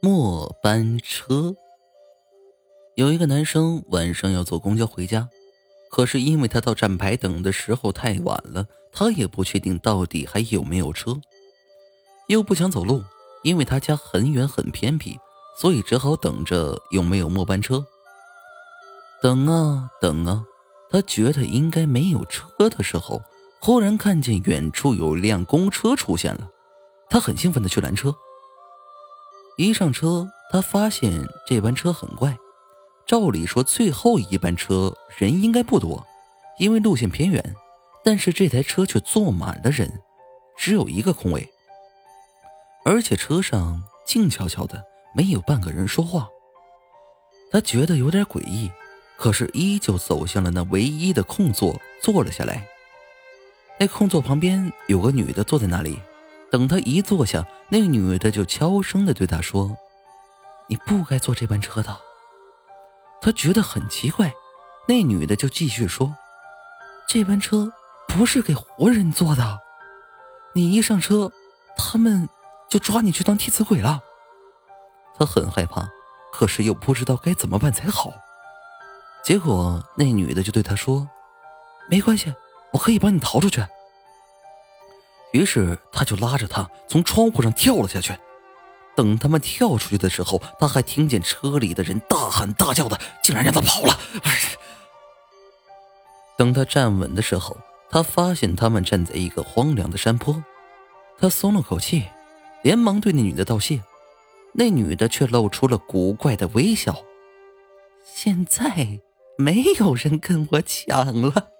末班车。有一个男生晚上要坐公交回家，可是因为他到站牌等的时候太晚了，他也不确定到底还有没有车，又不想走路，因为他家很远很偏僻，所以只好等着有没有末班车。等啊等啊，他觉得应该没有车的时候，忽然看见远处有辆公车出现了，他很兴奋的去拦车。一上车，他发现这班车很怪。照理说，最后一班车人应该不多，因为路线偏远。但是这台车却坐满了人，只有一个空位，而且车上静悄悄的，没有半个人说话。他觉得有点诡异，可是依旧走向了那唯一的空座，坐了下来。那空座旁边有个女的坐在那里。等他一坐下，那女的就悄声的对他说：“你不该坐这班车的。”他觉得很奇怪，那女的就继续说：“这班车不是给活人坐的，你一上车，他们就抓你去当替死鬼了。”他很害怕，可是又不知道该怎么办才好。结果那女的就对他说：“没关系，我可以帮你逃出去。”于是他就拉着他从窗户上跳了下去。等他们跳出去的时候，他还听见车里的人大喊大叫的，竟然让他跑了。等他站稳的时候，他发现他们站在一个荒凉的山坡。他松了口气，连忙对那女的道谢。那女的却露出了古怪的微笑。现在没有人跟我抢了。